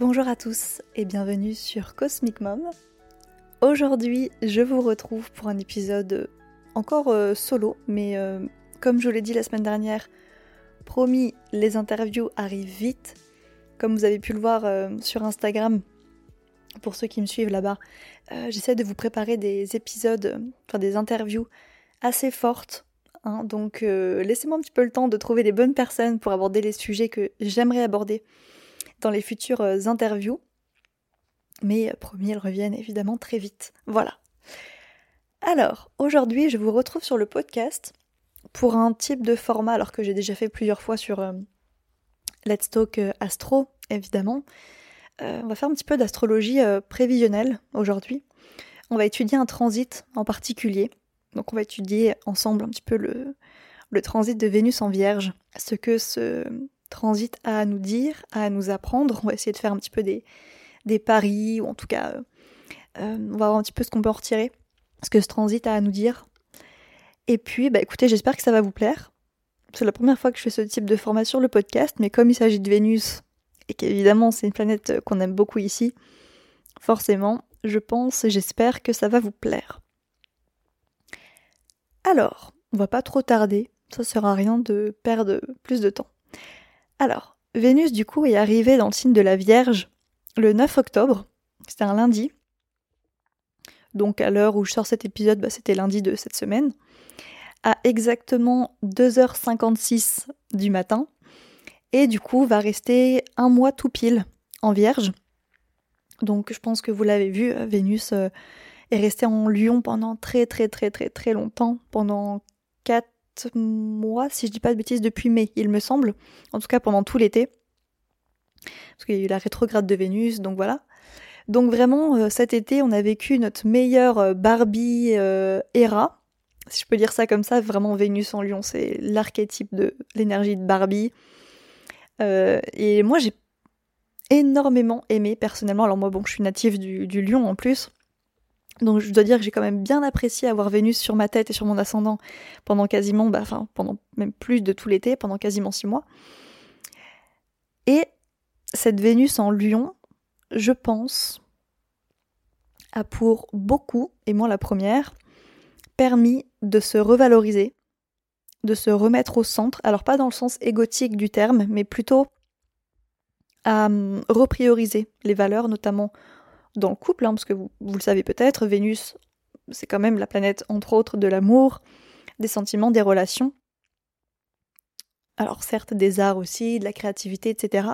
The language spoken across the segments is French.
Bonjour à tous et bienvenue sur Cosmic Mom. Aujourd'hui, je vous retrouve pour un épisode encore euh, solo, mais euh, comme je l'ai dit la semaine dernière, promis, les interviews arrivent vite. Comme vous avez pu le voir euh, sur Instagram, pour ceux qui me suivent là-bas, j'essaie de vous préparer des épisodes, enfin des interviews assez fortes. Hein. donc laissez-moi un petit peu le temps de trouver les bonnes personnes pour aborder les sujets que j'aimerais aborder dans les futures euh, interviews. Mais euh, promis, elles reviennent évidemment très vite. Voilà. Alors, aujourd'hui, je vous retrouve sur le podcast pour un type de format, alors que j'ai déjà fait plusieurs fois sur euh, Let's Talk Astro, évidemment. on va faire un petit peu d'astrologie prévisionnelle aujourd'hui. On va étudier un transit en particulier. Donc on va étudier ensemble un petit peu le, le transit de Vénus en Vierge, ce que ce transit à nous dire, à nous apprendre. On va essayer de faire un petit peu des, paris, ou en tout cas, euh, euh, on va voir un petit peu ce qu'on peut en retirer, ce que ce transit a à nous dire. Et puis, bah écoutez, j'espère que ça va vous plaire. C'est la première fois que je fais ce type de format sur le podcast, mais comme il s'agit de Vénus, et qu'évidemment c'est une planète qu'on aime beaucoup ici, forcément, je pense et j'espère que ça va vous plaire. Alors, on va pas trop tarder, ça sert à rien de perdre plus de temps. Alors, Vénus du coup est arrivée dans le signe de la Vierge le 9 octobre, c'était un lundi. Donc à l'heure où je sors cet épisode, bah, c'était lundi de cette semaine, à exactement 2h56 du matin, et du coup va rester un mois tout pile en Vierge. Donc je pense que vous l'avez vu, Vénus euh, est restée en Lion pendant très très très très très longtemps, pendant 4 mois, si je dis pas de bêtises, depuis mai, il me semble. En tout cas pendant tout l'été. Parce qu'il y a eu la rétrograde de Vénus, donc voilà. Donc vraiment, euh, cet été, on a vécu notre meilleure euh, Barbie euh, era. Si je peux dire ça comme ça, vraiment Vénus en lion, c'est l'archétype de l'énergie de Barbie. et moi, j'ai énormément aimé personnellement. Alors moi, bon, je suis native du, du lion en plus. Donc je dois dire que j'ai quand même bien apprécié avoir Vénus sur ma tête et sur mon ascendant pendant quasiment, bah, enfin pendant même plus de tout l'été, pendant quasiment six mois. Et cette Vénus en Lion, je pense, a pour beaucoup, et moi la première, permis de se revaloriser, de se remettre au centre, alors pas dans le sens égotique du terme, mais plutôt à hum, reprioriser les valeurs, notamment dans le couple, hein, parce que vous, le savez peut-être, Vénus, c'est quand même la planète, entre autres, de l'amour, des sentiments, des relations. Alors certes, des arts aussi, de la créativité, etc.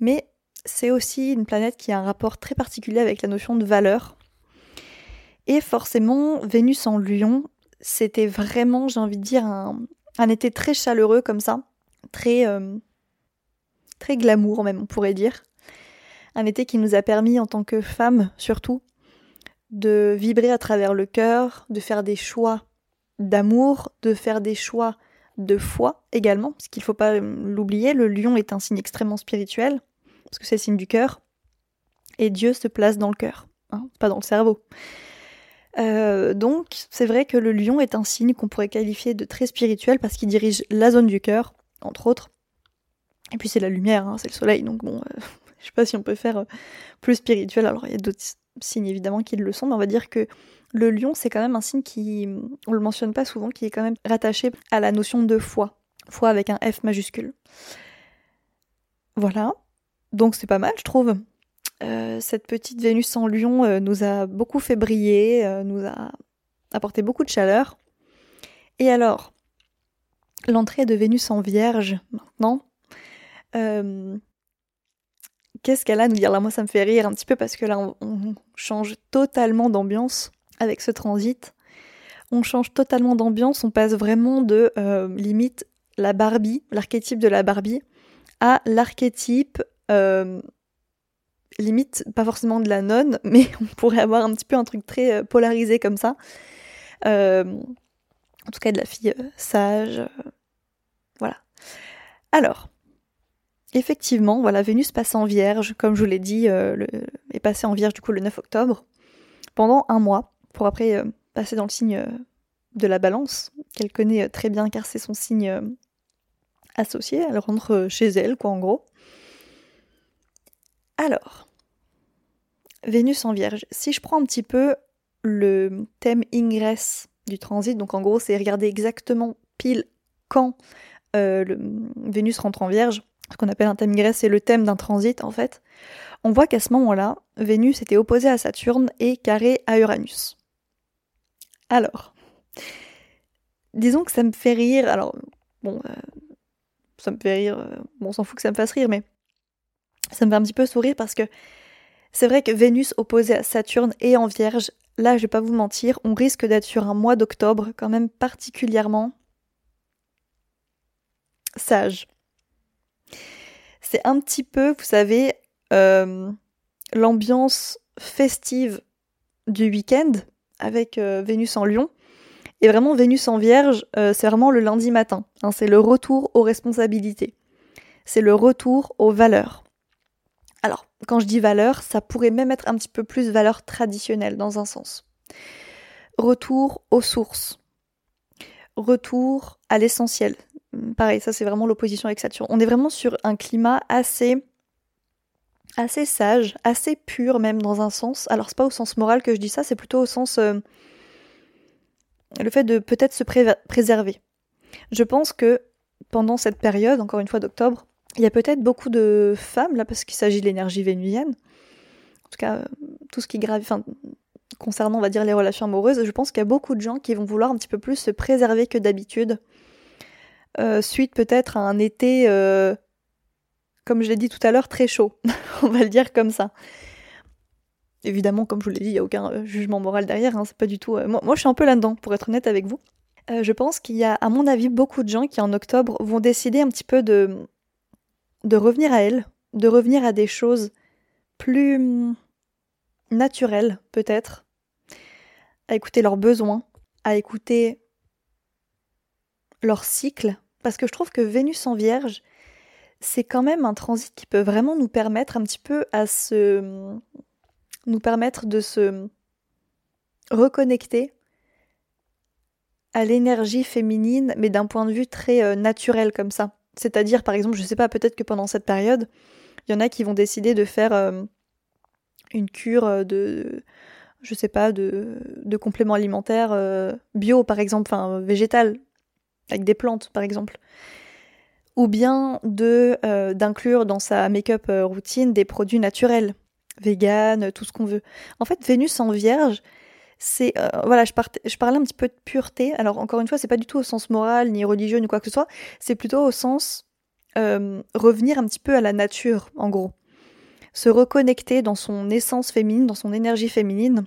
Mais c'est aussi une planète qui a un rapport très particulier avec la notion de valeur. Et forcément, Vénus en Lion, c'était vraiment, j'ai envie de dire, un, été très chaleureux comme ça, très, euh, très glamour même, on pourrait dire. Un été qui nous a permis, en tant que femmes surtout, de vibrer à travers le cœur, de faire des choix d'amour, de faire des choix de foi également, parce qu'il ne faut pas l'oublier, le lion est un signe extrêmement spirituel, parce que c'est le signe du cœur, et Dieu se place dans le cœur, hein, pas dans le cerveau. Euh, donc c'est vrai que le lion est un signe qu'on pourrait qualifier de très spirituel parce qu'il dirige la zone du cœur, entre autres. Et puis c'est la lumière, hein, c'est le soleil, donc bon, euh, je sais pas si on peut faire euh, plus spirituel. Alors il y a d'autres signes évidemment qui le sont, mais on va dire que le lion c'est quand même un signe qui, on le mentionne pas souvent, qui est quand même rattaché à la notion de foi, foi avec un F majuscule. Voilà, donc c'est pas mal je trouve. Euh, cette petite Vénus en lion euh, nous a beaucoup fait briller, nous a apporté beaucoup de chaleur. Et alors, l'entrée de Vénus en Vierge maintenant, qu'est-ce qu'elle a à nous dire? Là, moi, ça me fait rire un petit peu parce que là, on, change totalement d'ambiance avec ce transit. On change totalement d'ambiance, on passe vraiment de euh, limite la Barbie, l'archétype de la Barbie, à l'archétype euh, limite pas forcément de la nonne, mais on pourrait avoir un petit peu un truc très euh, polarisé comme ça. en tout cas de la fille sage. voilà. Alors, Effectivement, voilà, Vénus passe en Vierge, comme je vous l'ai dit, euh, est passée en Vierge du coup le 9 octobre, pendant un mois, pour après euh, passer dans le signe euh, de la Balance, qu'elle connaît très bien car c'est son signe associé, elle rentre chez elle, quoi, en gros. Alors, Vénus en Vierge. Si je prends un petit peu le thème ingress du transit, donc en gros, c'est regarder exactement pile quand euh, le, Vénus rentre en Vierge, ce qu'on appelle un thème ingress, c'est le thème d'un transit en fait. On voit qu'à ce moment-là, Vénus était opposée à Saturne et carré à Uranus. Alors, disons que ça me fait rire. Alors, bon, euh, ça me fait rire. Euh, bon, on s'en fout que ça me fasse rire, mais ça me fait un petit peu sourire parce que c'est vrai que Vénus opposée à Saturne et en Vierge, là, je vais pas vous mentir, on risque d'être sur un mois d'octobre quand même particulièrement sage. C'est un petit peu, vous savez, euh, l'ambiance festive du week-end avec euh, Vénus en Lion. Et vraiment, Vénus en Vierge, euh, c'est vraiment le lundi matin. Hein, c'est le retour aux responsabilités. C'est le retour aux valeurs. Alors, quand je dis valeurs, ça pourrait même être un petit peu plus valeur traditionnelle dans un sens. Retour aux sources. Retour à l'essentiel. Pareil, ça c'est vraiment l'opposition avec Saturne. On est vraiment sur un climat assez assez sage, assez pur même dans un sens. Alors c'est pas au sens moral que je dis ça, c'est plutôt au sens euh, le fait de peut-être se préserver. Je pense que pendant cette période, encore une fois d'octobre, il y a peut-être beaucoup de femmes là parce qu'il s'agit de l'énergie vénusienne. En tout cas, euh, tout ce qui grave, enfin, concernant on va dire les relations amoureuses, je pense qu'il y a beaucoup de gens qui vont vouloir un petit peu plus se préserver que d'habitude. Euh, suite peut-être à un été comme je l'ai dit tout à l'heure, très chaud. On va le dire comme ça. Évidemment, comme je vous l'ai dit, il n'y a aucun euh, jugement moral derrière. Hein, c'est pas du tout. Euh, moi, je suis un peu là-dedans, pour être honnête avec vous. Euh, je pense qu'il y a, à mon avis, beaucoup de gens qui en octobre vont décider un petit peu de de revenir à elles, de revenir à des choses plus hum, naturelles, peut-être, à écouter leurs besoins, à écouter leur cycle, parce que je trouve que Vénus en Vierge, c'est quand même un transit qui peut vraiment nous permettre un petit peu à se. nous permettre de se reconnecter à l'énergie féminine, mais d'un point de vue très euh, naturel comme ça. C'est-à-dire, par exemple, je sais pas, peut-être que pendant cette période, il y en a qui vont décider de faire euh, une cure euh, de, je sais pas, de compléments alimentaires bio, par exemple, enfin végétal, avec des plantes, par exemple ou bien de euh, d'inclure dans sa make-up euh, routine des produits naturels, vegan, tout ce qu'on veut. En fait, Vénus en Vierge, c'est euh, voilà, je, je, parlais un petit peu de pureté. Alors encore une fois, c'est pas du tout au sens moral ni religieux ni quoi que ce soit. C'est plutôt au sens revenir un petit peu à la nature, en gros, se reconnecter dans son essence féminine, dans son énergie féminine,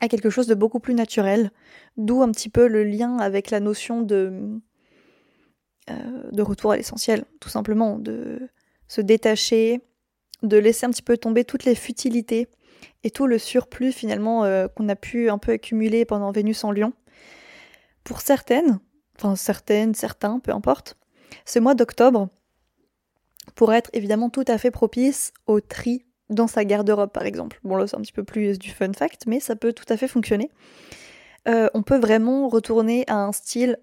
à quelque chose de beaucoup plus naturel. D'où un petit peu le lien avec la notion de euh, de retour à l'essentiel, tout simplement, de se détacher, de laisser un petit peu tomber toutes les futilités et tout le surplus finalement euh, qu'on a pu un peu accumuler pendant Vénus en Lion. Pour certaines, enfin certaines, certains, peu importe, ce mois d'octobre pourrait être évidemment tout à fait propice au tri dans sa garde-robe par exemple. Bon là c'est un petit peu plus du fun fact, mais ça peut tout à fait fonctionner. Euh, on peut vraiment retourner à un style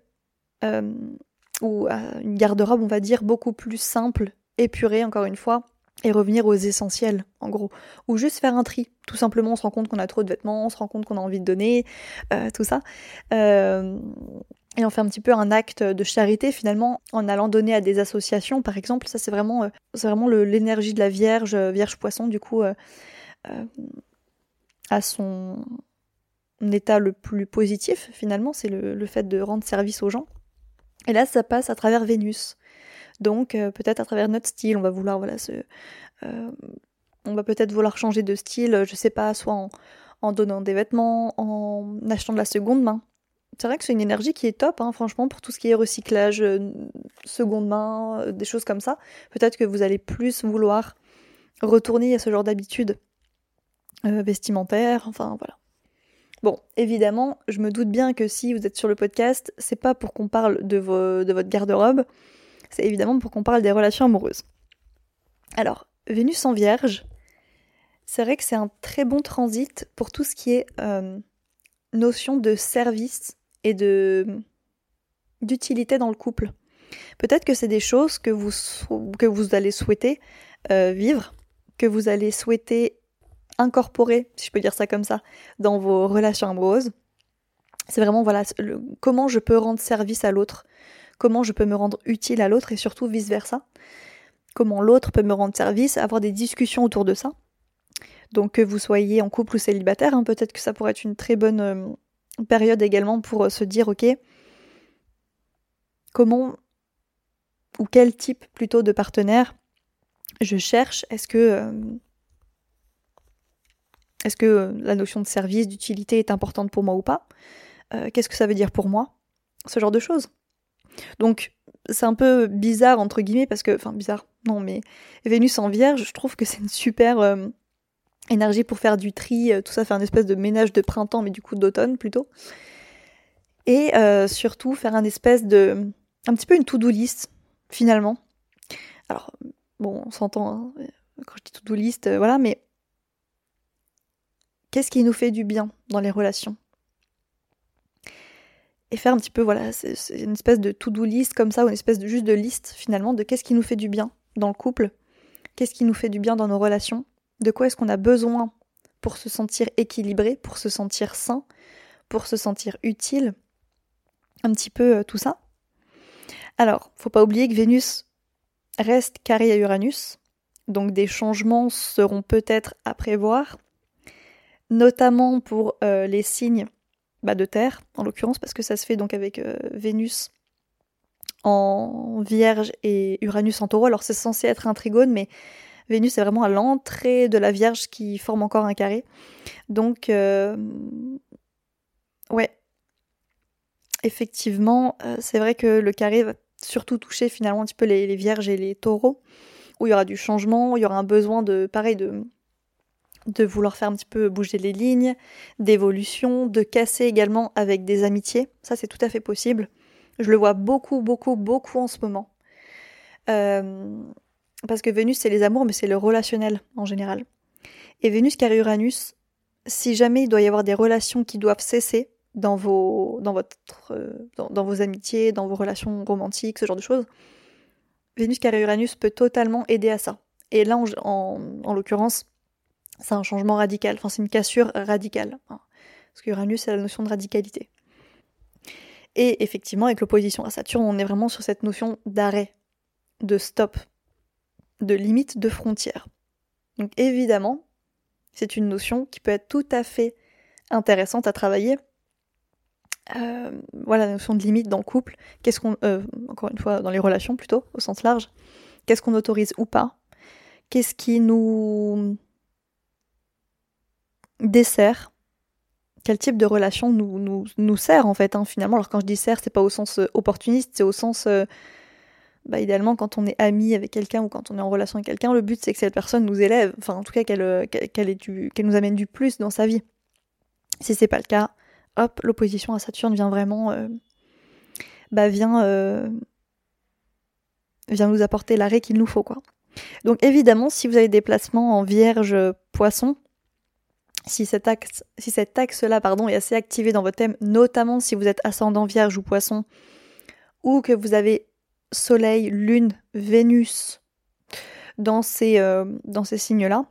ou une garde-robe, on va dire, beaucoup plus simple, épurée, encore une fois, et revenir aux essentiels, en gros. Ou juste faire un tri. Tout simplement, on se rend compte qu'on a trop de vêtements, on se rend compte qu'on a envie de donner, euh, tout ça. Euh, et on fait un petit peu un acte de charité finalement en allant donner à des associations par exemple ça c'est vraiment euh, c'est vraiment l'énergie de la Vierge Vierge Poisson du coup à son état le plus positif finalement c'est le, fait de rendre service aux gens et là, ça passe à travers Vénus. Donc, euh, peut-être à travers notre style, on va vouloir, voilà, euh, on va peut-être vouloir changer de style, je sais pas, soit en, donnant des vêtements, en achetant de la seconde main. C'est vrai que c'est une énergie qui est top, hein, franchement, pour tout ce qui est recyclage, euh, seconde main, des choses comme ça. Peut-être que vous allez plus vouloir retourner à ce genre d'habitude vestimentaire, enfin voilà. Bon, évidemment, je me doute bien que si vous êtes sur le podcast, c'est pas pour qu'on parle de, votre garde-robe, c'est évidemment pour qu'on parle des relations amoureuses. Alors, Vénus en Vierge, c'est vrai que c'est un très bon transit pour tout ce qui est euh, notion de service et de d'utilité dans le couple. Peut-être que c'est des choses que vous, que vous allez souhaiter euh, vivre que vous allez souhaiter incorporer, si je peux dire ça comme ça, dans vos relations amoureuses. C'est vraiment voilà comment je peux rendre service à l'autre, comment je peux me rendre utile à l'autre et surtout vice versa. Comment l'autre peut me rendre service, avoir des discussions autour de ça. Donc que vous soyez en couple ou célibataire, hein, peut-être que ça pourrait être une très bonne euh, période également pour euh, se dire ok, comment ou quel type plutôt de partenaire je cherche? Est-ce que euh, est-ce que la notion de service, d'utilité est importante pour moi ou pas? Qu'est-ce que ça veut dire pour moi? Ce genre de choses. Donc c'est un peu bizarre entre guillemets parce que, enfin bizarre, non mais Vénus en Vierge, je trouve que c'est une super énergie pour faire du tri, euh, tout ça, faire une espèce de ménage de printemps, mais du coup d'automne plutôt. Et euh, surtout faire un espèce de. un petit peu une to-do list, finalement. Alors, bon, on s'entend hein, quand je dis to-do list, euh, voilà, mais. Qu'est-ce qui nous fait du bien dans les relations? Et faire un petit peu, voilà, c'est une espèce de to-do list comme ça, ou une espèce de juste de liste finalement de qu'est-ce qui nous fait du bien dans le couple, qu'est-ce qui nous fait du bien dans nos relations, de quoi est-ce qu'on a besoin pour se sentir équilibré, pour se sentir sain, pour se sentir utile, un petit peu euh, tout ça. Alors, faut pas oublier que Vénus reste carré à Uranus, donc des changements seront peut-être à prévoir, notamment pour euh, les signes bah, de Terre, en l'occurrence, parce que ça se fait donc avec euh, Vénus en Vierge et Uranus en Taureau. Alors c'est censé être un trigone, mais Vénus est vraiment à l'entrée de la Vierge qui forme encore un carré. Donc, euh, ouais, effectivement, euh, c'est vrai que le carré va surtout toucher finalement un petit peu les, Vierges et les Taureaux, où il y aura du changement, où il y aura un besoin de, pareil, de de vouloir faire un petit peu bouger les lignes, d'évolution, de casser également avec des amitiés. Ça, c'est tout à fait possible. Je le vois beaucoup, beaucoup, beaucoup en ce moment. Euh, parce que Vénus, c'est les amours, mais c'est le relationnel en général. Et Vénus carré Uranus, si jamais il doit y avoir des relations qui doivent cesser dans vos, dans votre, euh, dans, vos amitiés, dans vos relations romantiques, ce genre de choses, Vénus carré Uranus peut totalement aider à ça. Et là, en, en, l'occurrence, c'est un changement radical, enfin c'est une cassure radicale. Parce que Uranus, c'est la notion de radicalité. Et effectivement, avec l'opposition à Saturne, on est vraiment sur cette notion d'arrêt, de stop, de limite de frontières. Donc évidemment, c'est une notion qui peut être tout à fait intéressante à travailler. Euh, voilà la notion de limite dans le couple. Qu'est-ce qu'on, euh, encore une fois, dans les relations plutôt, au sens large. Qu'est-ce qu'on autorise ou pas Qu'est-ce qui nous dessert Quel type de relation nous, sert en fait, hein, finalement Alors quand je dis sert, c'est pas au sens euh, opportuniste, c'est au sens bah, idéalement, quand on est ami avec quelqu'un ou quand on est en relation avec quelqu'un, le but c'est que cette personne nous élève, enfin en tout cas qu'elle euh, nous amène du plus dans sa vie. Si c'est pas le cas, hop, l'opposition à Saturne vient vraiment, euh, bah vient, euh, vient nous apporter l'arrêt qu'il nous faut quoi. Donc évidemment, si vous avez des placements en Vierge, Poisson, si cet axe, si cet axe-là, pardon, est assez activé dans votre thème, notamment si vous êtes ascendant Vierge ou Poisson, ou que vous avez Soleil, Lune, Vénus dans ces, euh, dans ces signes-là,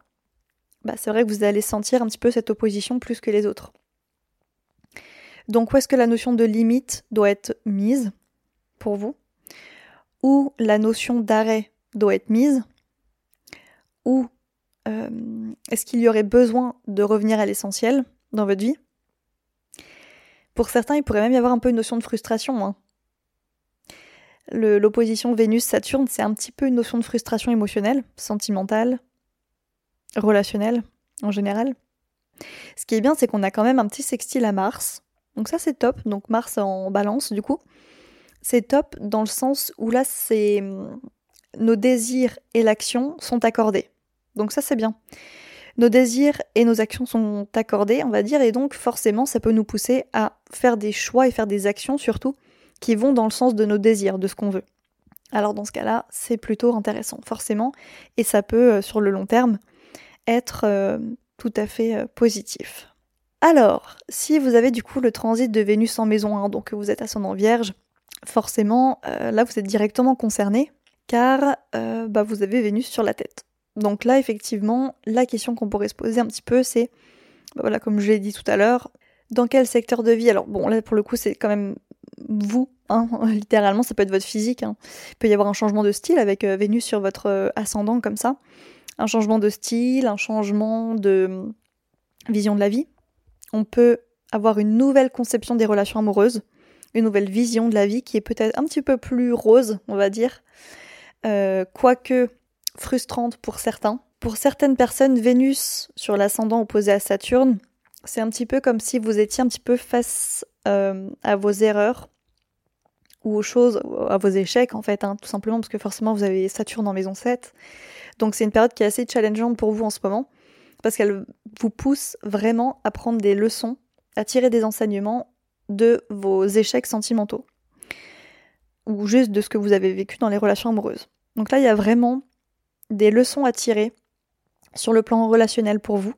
bah, c'est vrai que vous allez sentir un petit peu cette opposition plus que les autres. Donc où est-ce que la notion de limite doit être mise pour vous? Ou la notion d'arrêt doit être mise? Ou euh, est-ce qu'il y aurait besoin de revenir à l'essentiel dans votre vie? Pour certains, il pourrait même y avoir un peu une notion de frustration. Hein l'opposition Vénus-Saturne, c'est un petit peu une notion de frustration émotionnelle, sentimentale, relationnelle en général. Ce qui est bien, c'est qu'on a quand même un petit sextile à Mars. Donc ça, c'est top. Donc Mars en balance, du coup. C'est top dans le sens où là, c'est nos désirs et l'action sont accordés. Donc ça, c'est bien. Nos désirs et nos actions sont accordés, on va dire, et donc forcément, ça peut nous pousser à faire des choix et faire des actions surtout qui vont dans le sens de nos désirs, de ce qu'on veut. Alors dans ce cas-là, c'est plutôt intéressant, forcément, et ça peut, euh, sur le long terme, être euh, tout à fait euh, positif. Alors, si vous avez du coup le transit de Vénus en maison 1, donc vous êtes ascendant vierge, forcément, là vous êtes directement concerné, car bah, vous avez Vénus sur la tête. Donc là, effectivement, la question qu'on pourrait se poser un petit peu, c'est, bah voilà, comme je l'ai dit tout à l'heure, dans quel secteur de vie? Alors bon, là pour le coup, c'est quand même vous, hein, littéralement, ça peut être votre physique. Hein. Il peut y avoir un changement de style avec euh, Vénus sur votre euh, ascendant comme ça. Un changement de style, un changement de hum, vision de la vie. On peut avoir une nouvelle conception des relations amoureuses, une nouvelle vision de la vie qui est peut-être un petit peu plus rose, on va dire, euh, quoique frustrante pour certains. Pour certaines personnes, Vénus sur l'ascendant opposé à Saturne, c'est un petit peu comme si vous étiez un petit peu face euh, à vos erreurs ou aux choses, à vos échecs en fait, hein, tout simplement parce que forcément vous avez Saturne en maison 7. Donc c'est une période qui est assez challengeante pour vous en ce moment, parce qu'elle vous pousse vraiment à prendre des leçons, à tirer des enseignements de vos échecs sentimentaux, ou juste de ce que vous avez vécu dans les relations amoureuses. Donc là, il y a vraiment des leçons à tirer sur le plan relationnel pour vous,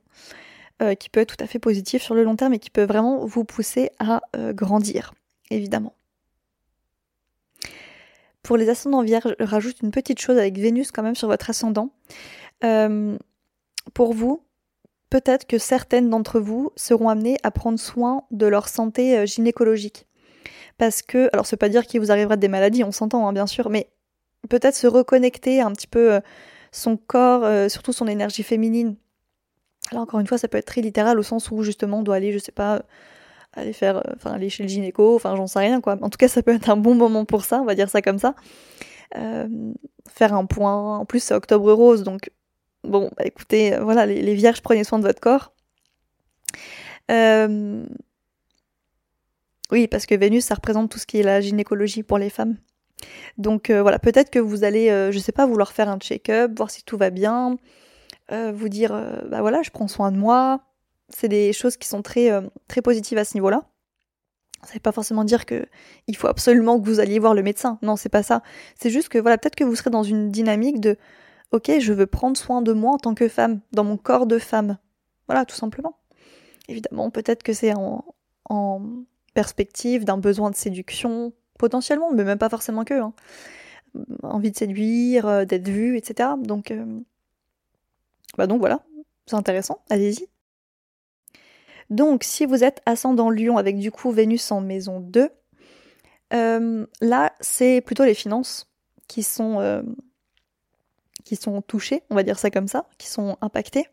euh, qui peut être tout à fait positif sur le long terme et qui peut vraiment vous pousser à euh, grandir, évidemment. Pour les ascendants vierges, je rajoute une petite chose avec Vénus quand même sur votre ascendant. Euh, pour vous, peut-être que certaines d'entre vous seront amenées à prendre soin de leur santé gynécologique. Parce que, alors veut pas dire qu'il vous arrivera des maladies, on s'entend hein, bien sûr, mais peut-être se reconnecter un petit peu son corps, surtout son énergie féminine, Là, encore une fois, ça peut être très littéral au sens où justement on doit aller, je sais pas, aller faire, euh, enfin aller chez le gynéco, enfin j'en sais rien quoi. En tout cas, ça peut être un bon moment pour ça, on va dire ça comme ça. Euh, faire un point. En plus, c'est octobre rose, donc bon, bah, écoutez, euh, voilà, les, vierges, prenez soin de votre corps. Oui, parce que Vénus, ça représente tout ce qui est la gynécologie pour les femmes. Donc voilà, peut-être que vous allez, je sais pas, vouloir faire un check-up, voir si tout va bien, euh, vous dire euh, bah voilà, je prends soin de moi. C'est des choses qui sont très, euh, très positives à ce niveau-là. Ça veut pas forcément dire que il faut absolument que vous alliez voir le médecin. Non, c'est pas ça. C'est juste que voilà, peut-être que vous serez dans une dynamique de OK, je veux prendre soin de moi en tant que femme, dans mon corps de femme. Voilà, tout simplement. Évidemment, peut-être que c'est en, en, perspective d'un besoin de séduction, potentiellement, mais même pas forcément que. Hein. Envie de séduire, d'être vue, etc. Donc, bah donc voilà, c'est intéressant, allez-y. Donc si vous êtes ascendant Lion avec du coup Vénus en maison 2, euh, là c'est plutôt les finances qui sont, euh, qui sont touchées, on va dire ça comme ça, qui sont impactées.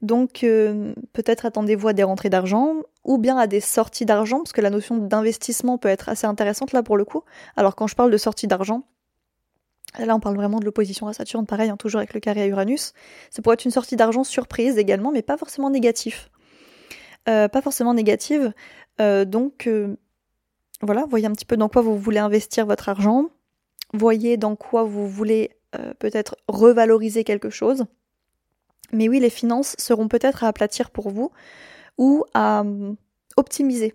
Donc euh, peut-être attendez-vous à des rentrées d'argent ou bien à des sorties d'argent, parce que la notion d'investissement peut être assez intéressante là pour le coup. Alors quand je parle de sortie d'argent, Là, on parle vraiment de l'opposition à Saturne, pareil, hein, toujours avec le carré à Uranus. Ça pourrait être une sortie d'argent surprise également, mais pas forcément négatif. Euh, pas forcément négative. Euh, donc, euh, voilà, voyez un petit peu dans quoi vous voulez investir votre argent. Voyez dans quoi vous voulez peut-être revaloriser quelque chose. Mais oui, les finances seront peut-être à aplatir pour vous ou à optimiser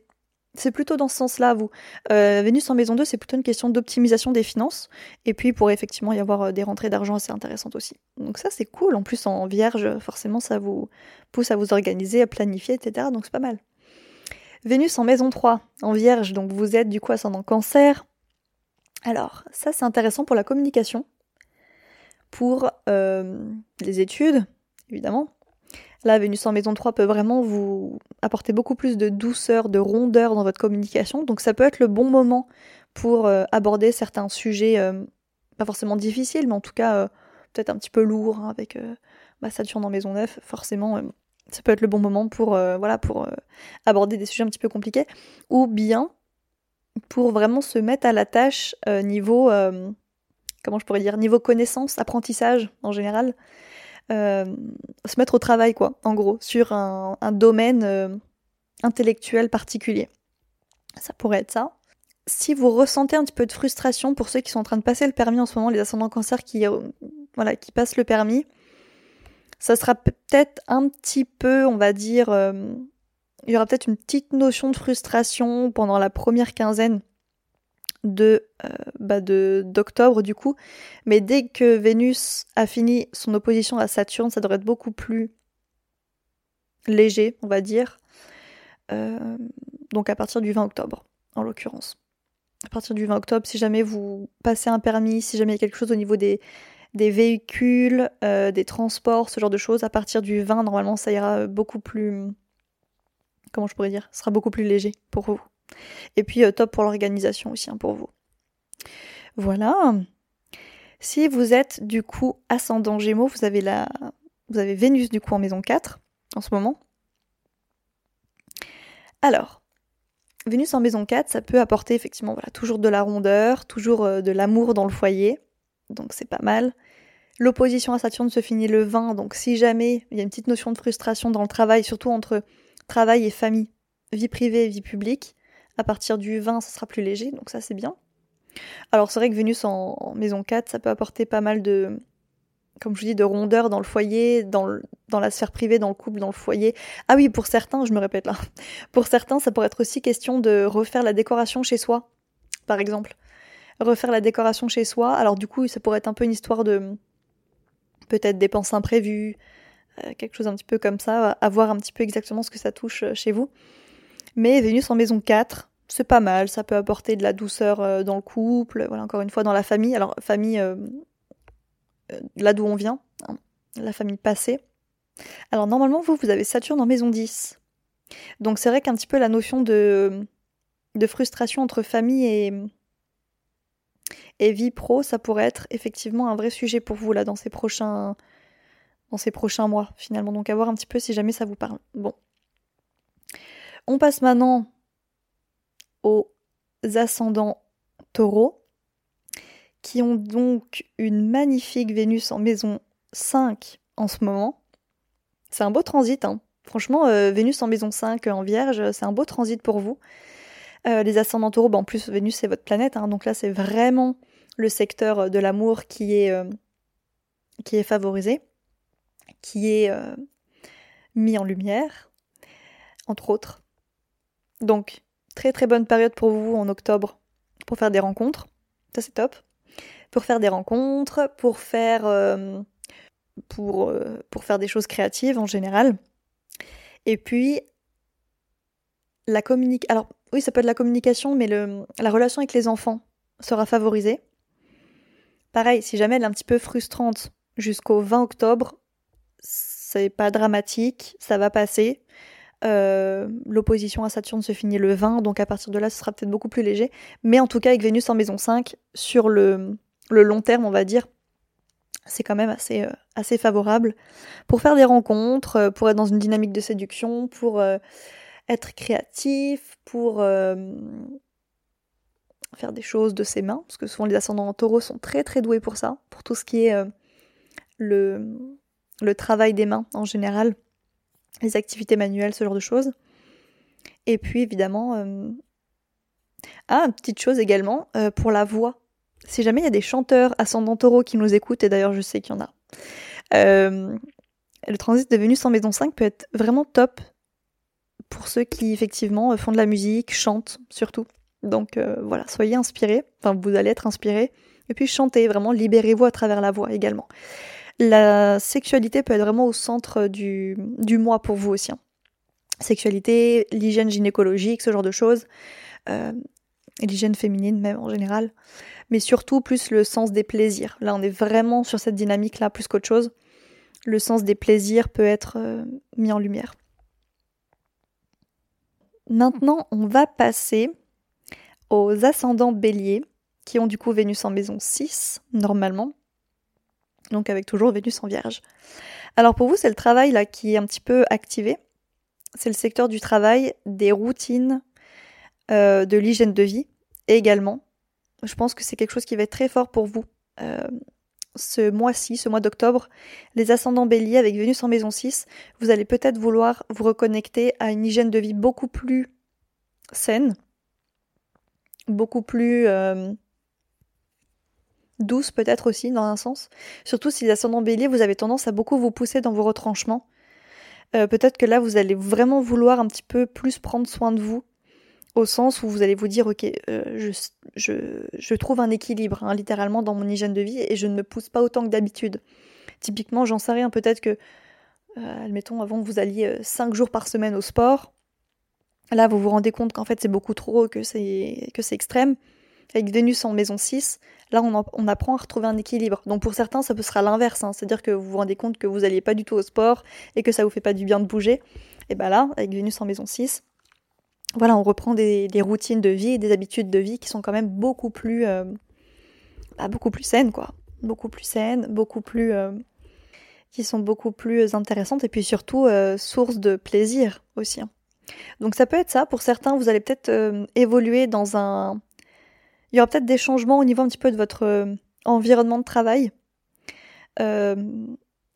c'est plutôt dans ce sens-là, vous. Euh, Vénus en maison 2, c'est plutôt une question d'optimisation des finances. Et puis, il effectivement y avoir euh, des rentrées d'argent assez intéressantes aussi. Donc ça, c'est cool. En plus, en vierge, forcément, ça vous pousse à vous organiser, à planifier, etc. Donc c'est pas mal. Vénus en maison 3, en vierge, donc vous êtes du coup ascendant cancer. Alors, ça, c'est intéressant pour la communication, pour euh, les études, évidemment, Là, Vénus en maison 3 peut vraiment vous apporter beaucoup plus de douceur, de rondeur dans votre communication. Donc ça peut être le bon moment pour euh, aborder certains sujets, euh, pas forcément difficiles, mais en tout cas euh, peut-être un petit peu lourds, hein, avec ma Saturne en maison 9. Forcément, ça peut être le bon moment pour, voilà, pour aborder des sujets un petit peu compliqués. Ou bien pour vraiment se mettre à la tâche niveau, comment je pourrais dire, niveau connaissance, apprentissage en général. Euh, se mettre au travail, quoi, en gros, sur un, domaine euh, intellectuel particulier. Ça pourrait être ça. Si vous ressentez un petit peu de frustration pour ceux qui sont en train de passer le permis en ce moment, les ascendants cancer qui, euh, voilà, qui passent le permis, ça sera peut-être un petit peu, on va dire, il y aura peut-être une petite notion de frustration pendant la première quinzaine de euh, bah de d'octobre du coup mais dès que Vénus a fini son opposition à Saturne ça devrait être beaucoup plus léger on va dire euh, donc à partir du 20 octobre en l'occurrence à partir du 20 octobre si jamais vous passez un permis si jamais il y a quelque chose au niveau des des véhicules, euh, des transports, ce genre de choses. À partir du 20, normalement, ça ira beaucoup plus. Comment je pourrais dire Ce sera beaucoup plus léger pour vous. Et puis, euh, top pour l'organisation aussi, hein, pour vous. Voilà. Si vous êtes du coup ascendant Gémeaux, vous avez la, vous avez Vénus du coup en maison 4 en ce moment. Alors, Vénus en maison 4, ça peut apporter effectivement voilà, toujours de la rondeur, toujours euh, de l'amour dans le foyer, donc c'est pas mal. L'opposition à Saturne se finit le 20, donc si jamais il y a une petite notion de frustration dans le travail, surtout entre travail et famille, vie privée et vie publique, à partir du 20, ça sera plus léger, donc ça c'est bien. Alors c'est vrai que Vénus en, maison 4, ça peut apporter pas mal de, comme je vous dis, de rondeur dans le foyer, dans, la sphère privée, dans le couple, dans le foyer. Ah oui, pour certains, je me répète là, pour certains, ça pourrait être aussi question de refaire la décoration chez soi, par exemple. Refaire la décoration chez soi, alors du coup, ça pourrait être un peu une histoire de peut-être dépenses imprévues, euh, quelque chose un petit peu comme ça, à voir un petit peu exactement ce que ça touche euh, chez vous. Mais Vénus en maison 4, c'est pas mal, ça peut apporter de la douceur euh, dans le couple, voilà, encore une fois dans la famille. Alors, famille, euh, euh, là d'où on vient, hein, la famille passée. Alors, normalement, vous, vous avez Saturne en maison 10. Donc, c'est vrai qu'un petit peu la notion de, de frustration entre famille et, et vie pro, ça pourrait être effectivement un vrai sujet pour vous, là, dans ces prochains, dans ces prochains mois, finalement. Donc, à voir un petit peu si jamais ça vous parle. Bon. On passe maintenant aux ascendants taureaux, qui ont donc une magnifique Vénus en maison 5 en ce moment. C'est un beau transit, hein. franchement, euh, Vénus en maison 5 en vierge, c'est un beau transit pour vous. Euh, les ascendants taureaux, bah, en plus Vénus c'est votre planète, hein. donc là c'est vraiment le secteur de l'amour euh, qui est favorisé, qui est mis en lumière, entre autres. Donc Très très bonne période pour vous en octobre pour faire des rencontres. Ça c'est top. Pour faire des rencontres, pour faire, euh, pour, euh, pour faire des choses créatives en général. Et puis, la communication. Alors, oui, ça peut être la communication, mais le... la relation avec les enfants sera favorisée. Pareil, si jamais elle est un petit peu frustrante jusqu'au 20 octobre, c'est pas dramatique, ça va passer. Euh, l'opposition à Saturne se finit le 20, donc à partir de là, ce sera peut-être beaucoup plus léger. Mais en tout cas, avec Vénus en maison 5, sur le, long terme, on va dire, c'est quand même assez, euh, favorable pour faire des rencontres, euh, pour être dans une dynamique de séduction, pour être créatif, pour faire des choses de ses mains, parce que souvent les ascendants en taureau sont très très doués pour ça, pour tout ce qui est le travail des mains en général les activités manuelles, ce genre de choses. Et puis évidemment, euh... ah, petite chose également, euh, pour la voix. Si jamais il y a des chanteurs ascendants taureaux qui nous écoutent, et d'ailleurs je sais qu'il y en a, euh, le transit de Vénus en maison 5 peut être vraiment top pour ceux qui effectivement font de la musique, chantent surtout. Donc euh, voilà, soyez inspirés, enfin vous allez être inspirés, et puis chantez, vraiment libérez-vous à travers la voix également la sexualité peut être vraiment au centre du, mois pour vous aussi. Hein. Sexualité, l'hygiène gynécologique, ce genre de choses. Euh, l'hygiène féminine même en général. Mais surtout plus le sens des plaisirs. Là on est vraiment sur cette dynamique-là plus qu'autre chose. Le sens des plaisirs peut être euh, mis en lumière. Maintenant on va passer aux ascendants béliers qui ont du coup Vénus en maison 6 normalement donc avec toujours Vénus en Vierge. Alors pour vous, c'est le travail là qui est un petit peu activé. C'est le secteur du travail, des routines, euh, de l'hygiène de vie également. Je pense que c'est quelque chose qui va être très fort pour vous. Euh, ce mois-ci, ce mois d'octobre, les ascendants béliers avec Vénus en maison 6, vous allez peut-être vouloir vous reconnecter à une hygiène de vie beaucoup plus saine, beaucoup plus euh, douce peut-être aussi dans un sens. Surtout si l'ascendant bélier, vous avez tendance à beaucoup vous pousser dans vos retranchements. Euh, peut-être que là, vous allez vraiment vouloir un petit peu plus prendre soin de vous, au sens où vous allez vous dire, ok, euh, je, trouve un équilibre, hein, littéralement, dans mon hygiène de vie, et je ne pousse pas autant que d'habitude. Typiquement, j'en sais rien, peut-être que, euh, admettons, avant vous alliez 5 jours par semaine au sport, là, vous vous rendez compte qu'en fait, c'est beaucoup trop, que c'est, que c'est extrême, Avec Vénus en maison 6, là on, apprend à retrouver un équilibre. Donc pour certains, ça peut sera l'inverse, hein. c'est-à-dire que vous vous rendez compte que vous n'alliez pas du tout au sport et que ça vous fait pas du bien de bouger. Et bien là, avec Vénus en maison 6, voilà, on reprend des, routines de vie et des habitudes de vie qui sont quand même beaucoup plus, euh, bah, saines, quoi. Beaucoup plus saines, beaucoup plus, euh, qui sont beaucoup plus intéressantes et puis surtout euh, source de plaisir aussi. Hein. Donc ça peut être ça. Pour certains, vous allez peut-être évoluer dans un, il y aura peut-être des changements au niveau un petit peu de votre environnement de travail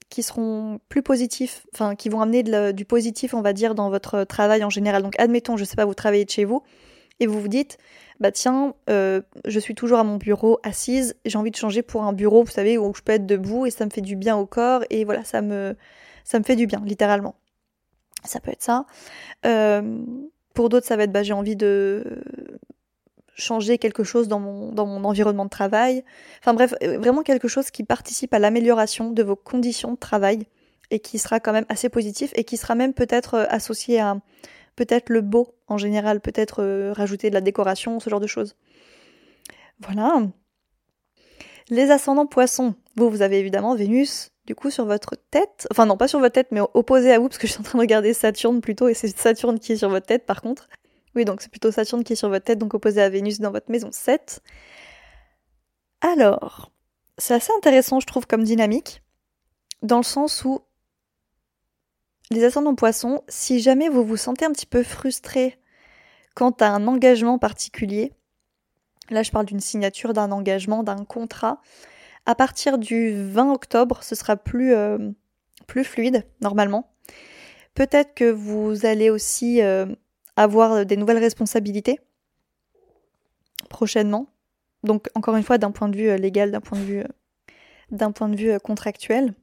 qui seront plus positifs, enfin qui vont amener du positif, on va dire, dans votre travail en général. Donc admettons, je sais pas, vous travaillez de chez vous et vous vous dites, bah tiens, euh, je suis toujours à mon bureau assise, j'ai envie de changer pour un bureau, vous savez, où je peux être debout et ça me fait du bien au corps et voilà, ça me, ça me fait du bien, littéralement. Ça peut être ça. Euh, pour d'autres, ça va être, bah j'ai envie de changer quelque chose dans mon, dans mon environnement de travail. Enfin bref, euh, vraiment quelque chose qui participe à l'amélioration de vos conditions de travail et qui sera quand même assez positif et qui sera même peut-être euh, associé à peut-être le beau en général, peut-être euh, rajouter de la décoration, ce genre de choses. Voilà. Les ascendants poissons. Vous, vous avez évidemment Vénus, du coup, sur votre tête. Enfin, non, pas sur votre tête, mais opposé à vous, parce que je suis en train de regarder Saturne plutôt, et c'est Saturne qui est sur votre tête, par contre. Oui, donc c'est plutôt Saturne qui est sur votre tête, donc opposé à Vénus dans votre maison 7. Alors, c'est assez intéressant, je trouve, comme dynamique, dans le sens où les ascendants poissons, si jamais vous vous sentez un petit peu frustré quant à un engagement particulier, là je parle d'une signature, d'un engagement, d'un contrat, à partir du 20 octobre, ce sera plus, euh, plus fluide, normalement. Peut-être que vous allez aussi euh, avoir des nouvelles responsabilités prochainement. Donc encore une fois d'un point de vue euh, légal, d'un point de vue euh, euh, contractuel.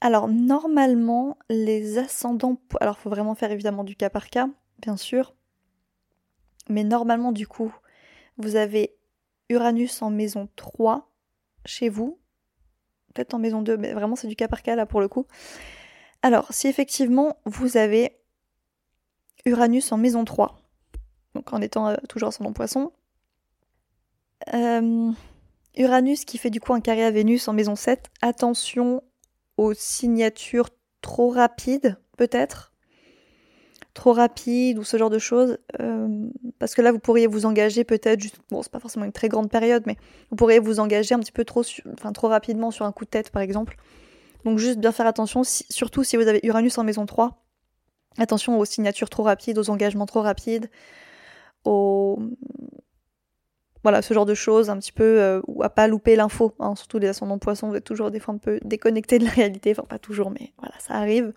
Alors normalement les ascendants alors faut vraiment faire évidemment du cas par cas, bien sûr. Mais normalement du coup, vous avez Uranus en maison 3 chez vous. Peut-être en maison 2, mais vraiment c'est du cas par cas là pour le coup. Alors, si effectivement vous avez Uranus en maison 3, donc en étant euh, toujours son nom poisson. Euh, Uranus qui fait du coup un carré à Vénus en maison 7. Attention aux signatures trop rapides, peut-être. Trop rapides ou ce genre de choses. Euh, parce que là, vous pourriez vous engager peut-être, juste, bon, c'est pas forcément une très grande période, mais vous pourriez vous engager un petit peu trop, enfin, trop rapidement sur un coup de tête, par exemple. Donc juste bien faire attention, surtout si vous avez Uranus en maison 3 Attention aux signatures trop rapides, aux engagements trop rapides, aux... Voilà, ce genre de choses, un petit peu, euh, à pas louper l'info. Hein, surtout les ascendants poissons, vous êtes toujours des fois un peu déconnectés de la réalité. Enfin, pas toujours, mais voilà, ça arrive.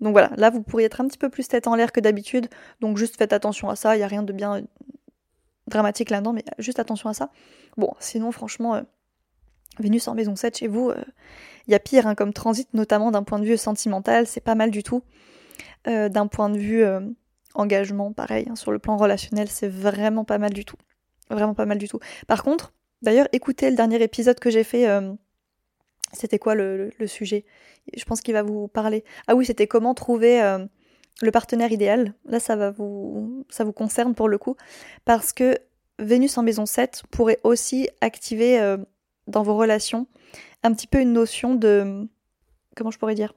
Donc voilà, là, vous pourriez être un petit peu plus tête en l'air que d'habitude. Donc juste faites attention à ça. Il n'y a rien de bien dramatique là-dedans, mais juste attention à ça. Bon, sinon, franchement, euh, Vénus en maison 7 chez vous, il euh, y a pire hein, comme transit, notamment d'un point de vue sentimental. C'est pas mal du tout. Euh, d'un point de vue euh, engagement, pareil, hein, sur le plan relationnel, c'est vraiment pas mal du tout. Vraiment pas mal du tout. Par contre, d'ailleurs, écoutez le dernier épisode que j'ai fait. Euh, c'était quoi le, sujet? Je pense qu'il va vous parler. Ah oui, c'était comment trouver le partenaire idéal. Là, ça va vous, ça vous concerne pour le coup, parce que Vénus en maison 7 pourrait aussi activer dans vos relations un petit peu une notion de, comment je pourrais dire,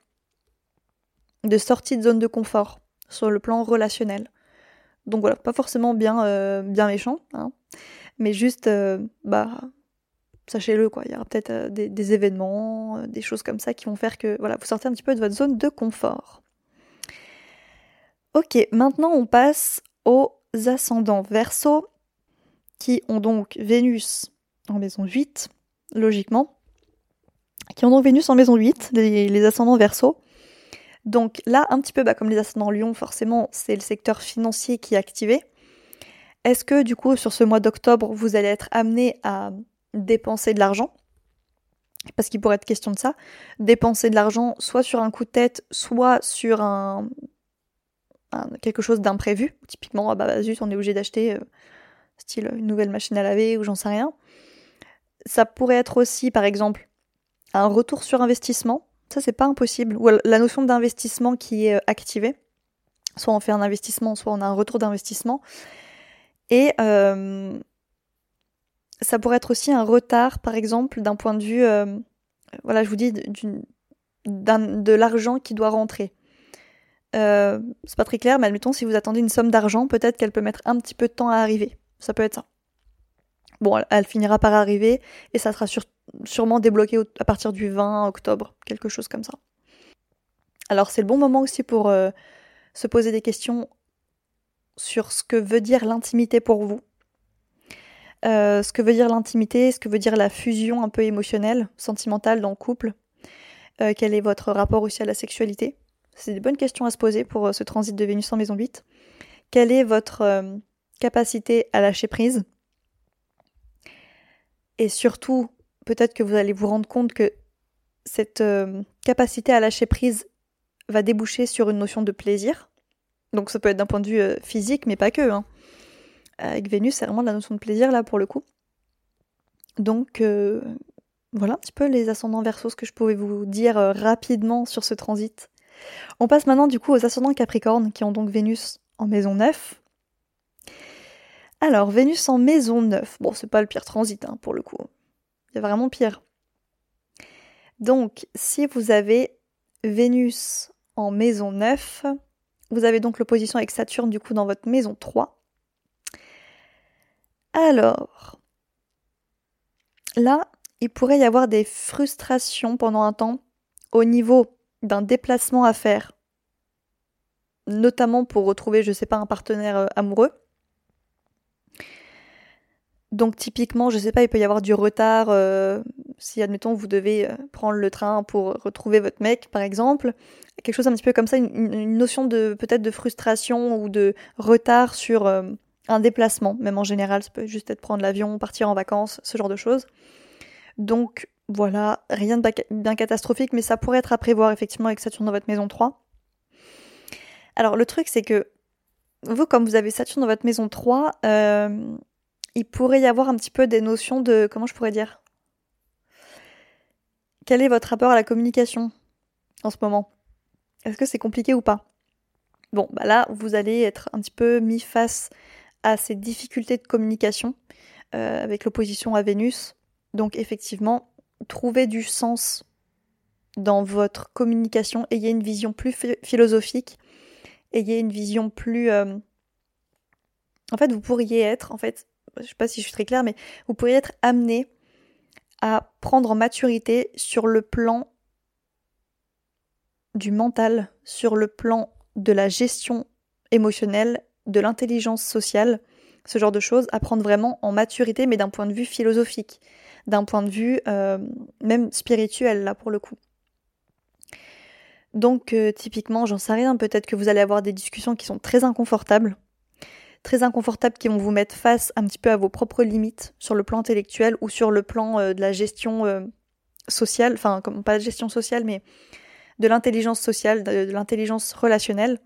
de sortie de zone de confort sur le plan relationnel. Donc voilà, pas forcément bien, euh, méchant, hein, mais juste, euh, bah, sachez-le, quoi. Il y aura peut-être euh, des, événements, des choses comme ça qui vont faire que voilà, vous sortez un petit peu de votre zone de confort. Ok, maintenant on passe aux ascendants verso qui ont donc Vénus en maison 8, logiquement, qui ont donc Vénus en maison 8, les, les ascendants verso. Donc là, un petit peu bah, comme les ascendants Lyon, forcément, c'est le secteur financier qui est activé. Est-ce que du coup, sur ce mois d'octobre, vous allez être amené à dépenser de l'argent? Parce qu'il pourrait être question de ça. Dépenser de l'argent soit sur un coup de tête, soit sur un, quelque chose d'imprévu. Typiquement, ah bah zut, on est obligé d'acheter euh, style une nouvelle machine à laver ou j'en sais rien. Ça pourrait être aussi, par exemple, un retour sur investissement ça, c'est pas impossible. Ou la notion d'investissement qui est euh, activée. Soit on fait un investissement, soit on a un retour d'investissement. Et euh, ça pourrait être aussi un retard, par exemple, d'un point de vue, euh, voilà, je vous dis, de l'argent qui doit rentrer. C'est pas très clair, mais admettons, si vous attendez une somme d'argent, peut-être qu'elle peut mettre un petit peu de temps à arriver. Ça peut être ça. Bon, elle, finira par arriver et ça sera sûrement débloqué à partir du 20 octobre, quelque chose comme ça. Alors c'est le bon moment aussi pour euh, se poser des questions sur ce que veut dire l'intimité pour vous. Euh, ce que veut dire l'intimité, ce que veut dire la fusion un peu émotionnelle, sentimentale dans le couple. Euh, quel est votre rapport aussi à la sexualité? C'est des bonnes questions à se poser pour ce transit de Vénus en maison 8. Quelle est votre capacité à lâcher prise? Et surtout, peut-être que vous allez vous rendre compte que cette capacité à lâcher prise va déboucher sur une notion de plaisir. Donc ça peut être d'un point de vue physique, mais pas que. Hein avec Vénus, c'est vraiment de la notion de plaisir là pour le coup. Donc euh, voilà un petit peu les ascendants verso, ce que je pouvais vous dire euh, rapidement sur ce transit. On passe maintenant du coup aux ascendants Capricorne qui ont donc Vénus en maison 9. Alors, Vénus en maison 9, bon, c'est pas le pire transit hein, pour le coup. Il y a vraiment pire. Donc, si vous avez Vénus en maison 9, vous avez donc l'opposition avec Saturne du coup dans votre maison 3. Alors, là, il pourrait y avoir des frustrations pendant un temps au niveau d'un déplacement à faire, notamment pour retrouver, je sais pas, un partenaire euh, amoureux. Donc typiquement, je sais pas, il peut y avoir du retard euh, si admettons vous devez euh, prendre le train pour retrouver votre mec, par exemple, quelque chose un petit peu comme ça, une, notion de peut-être de frustration ou de retard sur un déplacement, même en général, ça peut juste être prendre l'avion, partir en vacances, ce genre de choses. Donc voilà, rien de bien catastrophique, mais ça pourrait être à prévoir effectivement avec Saturne dans votre maison 3. Alors le truc c'est que vous, comme vous avez Saturne dans votre maison 3, euh, il pourrait y avoir un petit peu des notions de... Comment je pourrais dire? Quel est votre rapport à la communication en ce moment? Est-ce que c'est compliqué ou pas? Bon, bah là, vous allez être un petit peu mis face à ces difficultés de communication euh, avec l'opposition à Vénus. Donc effectivement, trouvez du sens dans votre communication, ayez une vision plus philosophique, ayez une vision plus... Euh, en fait, vous pourriez être, en fait, je sais pas si je suis très claire, mais vous pourriez être amené à prendre en maturité sur le plan du mental, sur le plan de la gestion émotionnelle de l'intelligence sociale, ce genre de choses, apprendre vraiment en maturité, mais d'un point de vue philosophique, d'un point de vue euh, même spirituel, là, pour le coup. Donc, euh, typiquement, j'en sais rien, peut-être que vous allez avoir des discussions qui sont très inconfortables, très inconfortables, qui vont vous mettre face un petit peu à vos propres limites sur le plan intellectuel ou sur le plan euh, de la gestion sociale, enfin, comme pas de gestion sociale, mais de l'intelligence sociale, de l'intelligence relationnelle.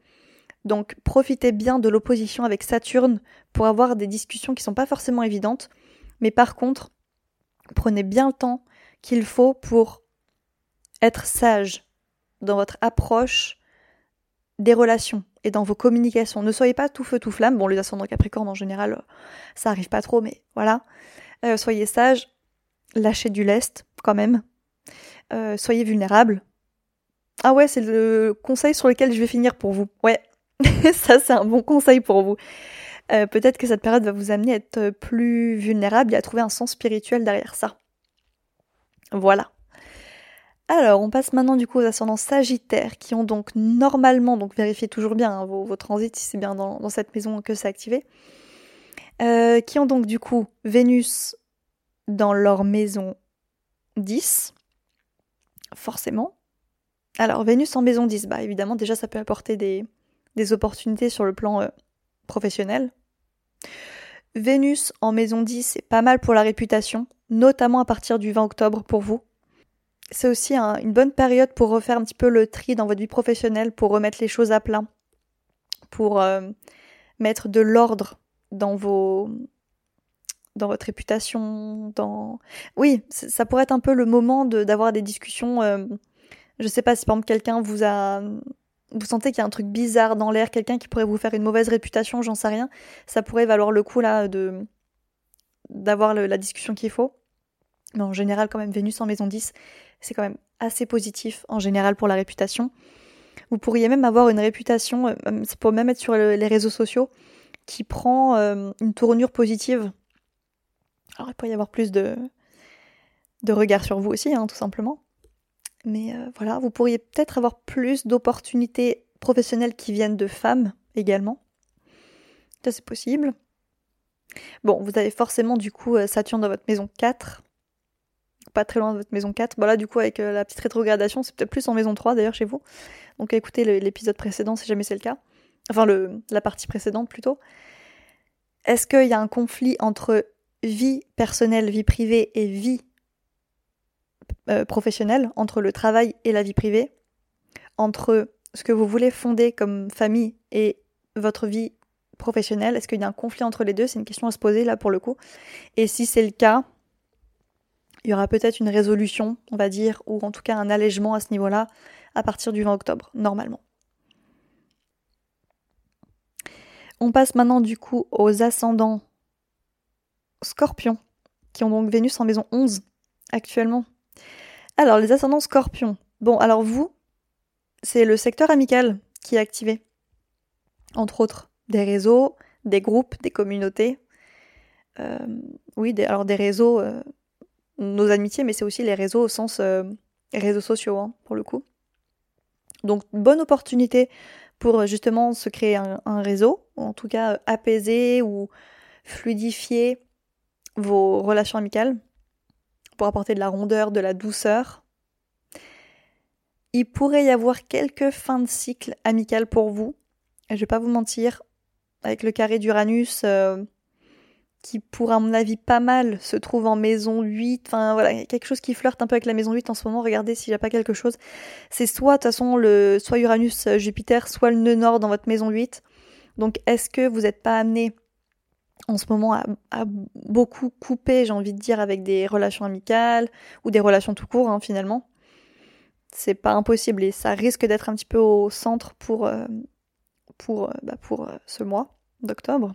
Donc profitez bien de l'opposition avec Saturne pour avoir des discussions qui sont pas forcément évidentes, mais par contre, prenez bien le temps qu'il faut pour être sage dans votre approche des relations et dans vos communications. Ne soyez pas tout feu tout flamme. Bon, les ascendants Capricorne en général, ça arrive pas trop, mais voilà. Euh, soyez sage, lâchez du lest quand même. Euh, soyez vulnérable. Ah ouais, c'est le conseil sur lequel je vais finir pour vous. Ouais, ça, c'est un bon conseil pour vous. Euh, peut-être que cette période va vous amener à être plus vulnérable et à trouver un sens spirituel derrière ça. Voilà. Alors, on passe maintenant du coup aux ascendants sagittaires qui ont donc normalement, donc vérifiez toujours bien hein, vos, transits si c'est bien dans, cette maison que c'est activé, euh, qui ont donc du coup Vénus dans leur maison 10, forcément. Alors, Vénus en maison 10, bah évidemment, déjà ça peut apporter des, opportunités sur le plan euh, professionnel. Vénus en maison 10, c'est pas mal pour la réputation, notamment à partir du 20 octobre pour vous. C'est aussi une bonne période pour refaire un petit peu le tri dans votre vie professionnelle, pour remettre les choses à plat, pour euh, mettre de l'ordre dans vos dans votre réputation, dans oui, ça pourrait être un peu le moment d'avoir des discussions. Euh, je sais pas si par exemple quelqu'un vous a vous sentez qu'il y a un truc bizarre dans l'air, quelqu'un qui pourrait vous faire une mauvaise réputation, j'en sais rien, ça pourrait valoir le coup là de d'avoir la discussion qu'il faut. Mais en général, quand même, Vénus en maison 10, c'est quand même assez positif en général pour la réputation. Vous pourriez même avoir une réputation, euh, ça pourrait même être sur les réseaux sociaux, qui prend euh, une tournure positive. Alors il pourrait y avoir plus de, de regard sur vous aussi, hein, tout simplement. Mais euh, voilà, vous pourriez peut-être avoir plus d'opportunités professionnelles qui viennent de femmes également. Ça c'est possible. Bon, vous avez forcément du coup Saturne dans votre maison 4, pas très loin de votre maison 4. Bon là du coup avec la petite rétrogradation, c'est peut-être plus en maison 3 d'ailleurs chez vous. Donc écoutez l'épisode précédent si jamais c'est le cas. Enfin le, la partie précédente plutôt. Est-ce qu'il y a un conflit entre vie personnelle, vie privée et vie euh, professionnelle, entre le travail et la vie privée, entre ce que vous voulez fonder comme famille et votre vie professionnelle? Est-ce qu'il y a un conflit entre les deux? C'est une question à se poser là pour le coup. Et si c'est le cas, il y aura peut-être une résolution, on va dire, ou en tout cas un allègement à ce niveau-là à partir du 20 octobre, normalement. On passe maintenant du coup aux ascendants scorpions, qui ont donc Vénus en maison 11 actuellement. Alors, les ascendants scorpions. Bon, alors vous, c'est le secteur amical qui est activé. Entre autres, des réseaux, des groupes, des communautés. Euh, oui, alors des réseaux, euh, nos amitiés, mais c'est aussi les réseaux au sens euh, réseaux sociaux, hein, pour le coup. Donc, bonne opportunité pour justement se créer un, réseau, ou en tout cas apaiser ou fluidifier vos relations amicales, pour apporter de la rondeur, de la douceur. Il pourrait y avoir quelques fins de cycle amicales pour vous. Je vais pas vous mentir, avec le carré d'Uranus, euh, qui pour à mon avis pas mal se trouve en maison 8, enfin voilà, quelque chose qui flirte un peu avec la maison 8 en ce moment, regardez s'il n'y a pas quelque chose. C'est soit de toute façon le soit Uranus euh, Jupiter, soit le nœud nord dans votre maison 8. Donc est-ce que vous n'êtes pas amené en ce moment à, beaucoup couper, j'ai envie de dire, avec des relations amicales ou des relations tout court hein, finalement? C'est pas impossible et ça risque d'être un petit peu au centre pour, euh, pour, euh, bah, pour ce mois d'octobre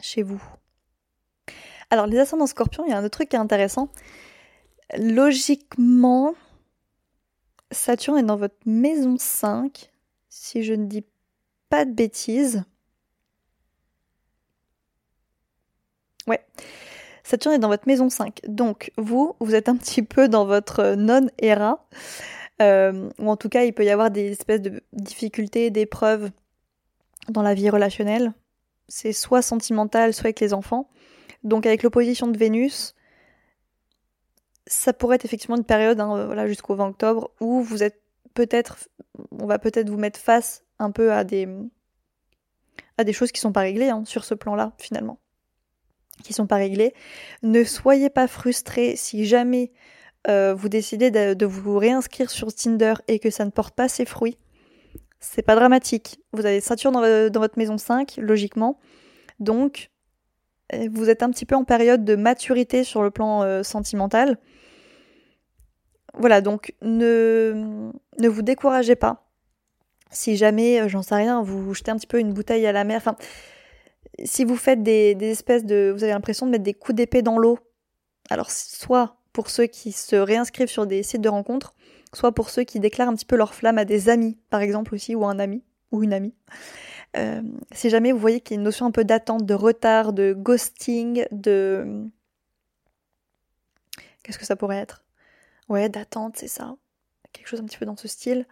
chez vous. Alors, les ascendants scorpions, il y a un autre truc qui est intéressant. Logiquement, Saturne est dans votre maison 5, si je ne dis pas de bêtises. Ouais. Saturne est dans votre maison 5. Donc, vous, vous êtes un petit peu dans votre non-era. Euh, ou en tout cas, il peut y avoir des espèces de difficultés, d'épreuves dans la vie relationnelle c'est soit sentimental, soit avec les enfants. Donc avec l'opposition de Vénus, ça pourrait être effectivement une période, hein, voilà, jusqu'au 20 octobre, où vous êtes peut-être, on va peut-être vous mettre face un peu à des, à des choses qui sont pas réglées hein, sur ce plan-là, finalement, qui sont pas réglées. Ne soyez pas frustrés si jamais euh, vous décidez de, vous réinscrire sur Tinder et que ça ne porte pas ses fruits c'est pas dramatique. Vous avez Saturne dans, votre maison 5, logiquement. Donc, euh, vous êtes un petit peu en période de maturité sur le plan euh, sentimental. Voilà, donc ne, ne vous découragez pas. Si jamais, euh, j'en sais rien, vous jetez un petit peu une bouteille à la mer, enfin, si vous faites des espèces de. Vous avez l'impression de mettre des coups d'épée dans l'eau, alors soit pour ceux qui se réinscrivent sur des sites de rencontres, soit pour ceux qui déclarent un petit peu leur flamme à des amis, par exemple aussi, ou un ami, ou une amie. Euh, si jamais vous voyez qu'il y a une notion un peu d'attente, de retard, de ghosting, de... Qu'est-ce que ça pourrait être? Ouais, d'attente, c'est ça. Quelque chose un petit peu dans ce style.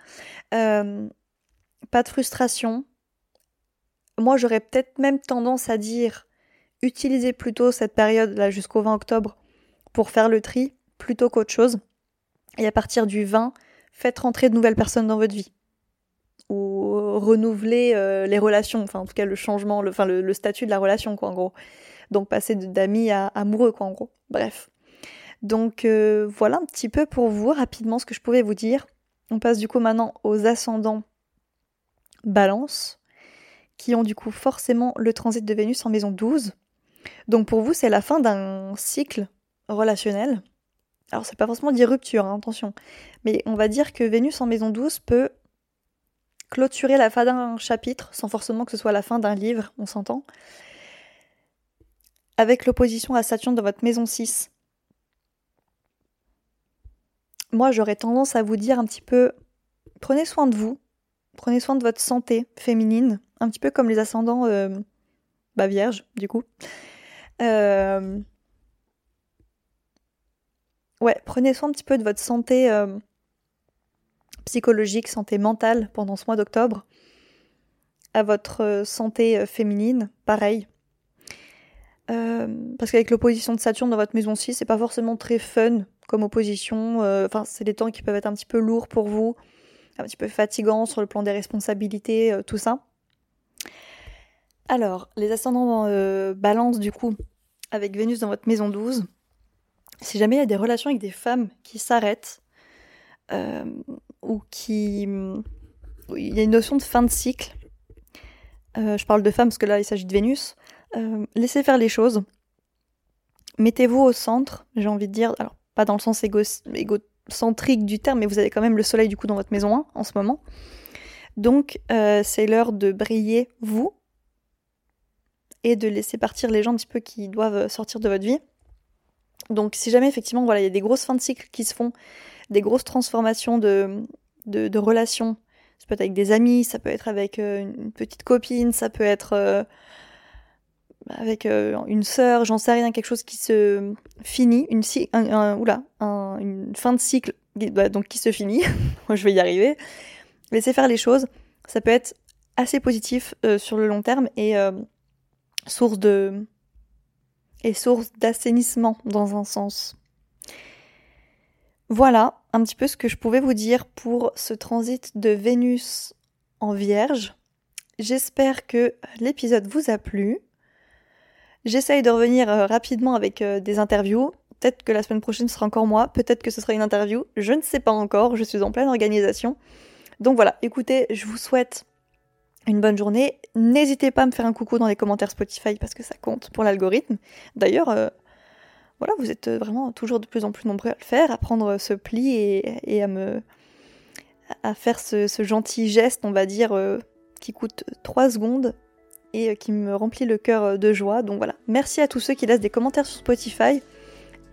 Euh, pas de frustration. Moi, j'aurais peut-être même tendance à dire utilisez plutôt cette période là jusqu'au 20 octobre pour faire le tri plutôt qu'autre chose. Et à partir du 20, faites rentrer de nouvelles personnes dans votre vie. Ou renouveler euh, les relations, enfin en tout cas le changement, le, statut de la relation, quoi, en gros. Donc passer d'amis à amoureux, quoi, en gros. Bref. Donc euh, voilà un petit peu pour vous, rapidement, ce que je pouvais vous dire. On passe du coup maintenant aux ascendants balance, qui ont du coup forcément le transit de Vénus en maison 12. Donc pour vous, c'est la fin d'un cycle relationnel alors c'est pas forcément dire rupture, hein, attention, mais on va dire que Vénus en maison 12 peut clôturer la fin d'un chapitre, sans forcément que ce soit la fin d'un livre, on s'entend. avec l'opposition à Saturne dans votre maison 6, moi j'aurais tendance à vous dire un petit peu prenez soin de vous, prenez soin de votre santé féminine, un petit peu comme les ascendants euh, bah, vierges, du coup. Euh, ouais, prenez soin un petit peu de votre santé euh, psychologique, santé mentale pendant ce mois d'octobre. À votre santé féminine, pareil. parce qu'avec l'opposition de Saturne dans votre maison 6, c'est pas forcément très fun comme opposition. Enfin, c'est des temps qui peuvent être un petit peu lourds pour vous un petit peu fatigant sur le plan des responsabilités, euh, tout ça. Alors, les ascendants euh, balance du coup, avec Vénus dans votre maison 12, si jamais il y a des relations avec des femmes qui s'arrêtent, euh, ou qui... il y a une notion de fin de cycle, je parle de femmes parce que là il s'agit de Vénus, laissez faire les choses, mettez-vous au centre, j'ai envie de dire, alors pas dans le sens égo, égo centrique du terme, mais vous avez quand même le soleil du coup dans votre maison 1 en ce moment. Donc euh, c'est l'heure de briller vous et de laisser partir les gens un petit peu qui doivent sortir de votre vie. Donc si jamais effectivement voilà il y a des grosses fins de cycle qui se font, des grosses transformations de, de, relations, ça peut être avec des amis, ça peut être avec euh, une petite copine, ça peut être euh, avec euh, une sœur, j'en sais rien, quelque chose qui se finit, une, un, oula, une fin de cycle bah, donc qui se finit, je vais y arriver. Laissez faire les choses, ça peut être assez positif sur le long terme et source de et source d'assainissement dans un sens. Voilà un petit peu ce que je pouvais vous dire pour ce transit de Vénus en Vierge. J'espère que l'épisode vous a plu. J'essaye de revenir euh, rapidement avec euh, des interviews. Peut-être que la semaine prochaine sera encore moi, peut-être que ce sera une interview, je ne sais pas encore, je suis en pleine organisation. Donc voilà, écoutez, je vous souhaite une bonne journée. N'hésitez pas à me faire un coucou dans les commentaires Spotify parce que ça compte pour l'algorithme. D'ailleurs, euh, voilà, vous êtes vraiment toujours de plus en plus nombreux à le faire, à prendre ce pli et, à me faire ce, gentil geste, on va dire, qui coûte 3 secondes et euh, qui me remplit le cœur euh, de joie. Donc voilà, merci à tous ceux qui laissent des commentaires sur Spotify,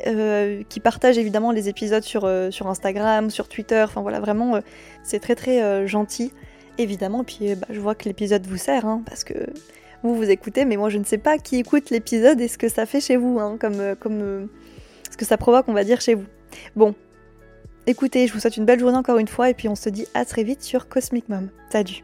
euh, qui partagent évidemment les épisodes sur, sur Instagram, sur Twitter. Enfin voilà, vraiment, c'est très très gentil, évidemment. Puis bah, je vois que l'épisode vous sert, hein, parce que vous vous écoutez, mais moi je ne sais pas qui écoute l'épisode et ce que ça fait chez vous, hein, comme, comme ce que ça provoque, on va dire, chez vous. Bon, écoutez, je vous souhaite une belle journée encore une fois, et puis on se dit à très vite sur Cosmic Mom. Salut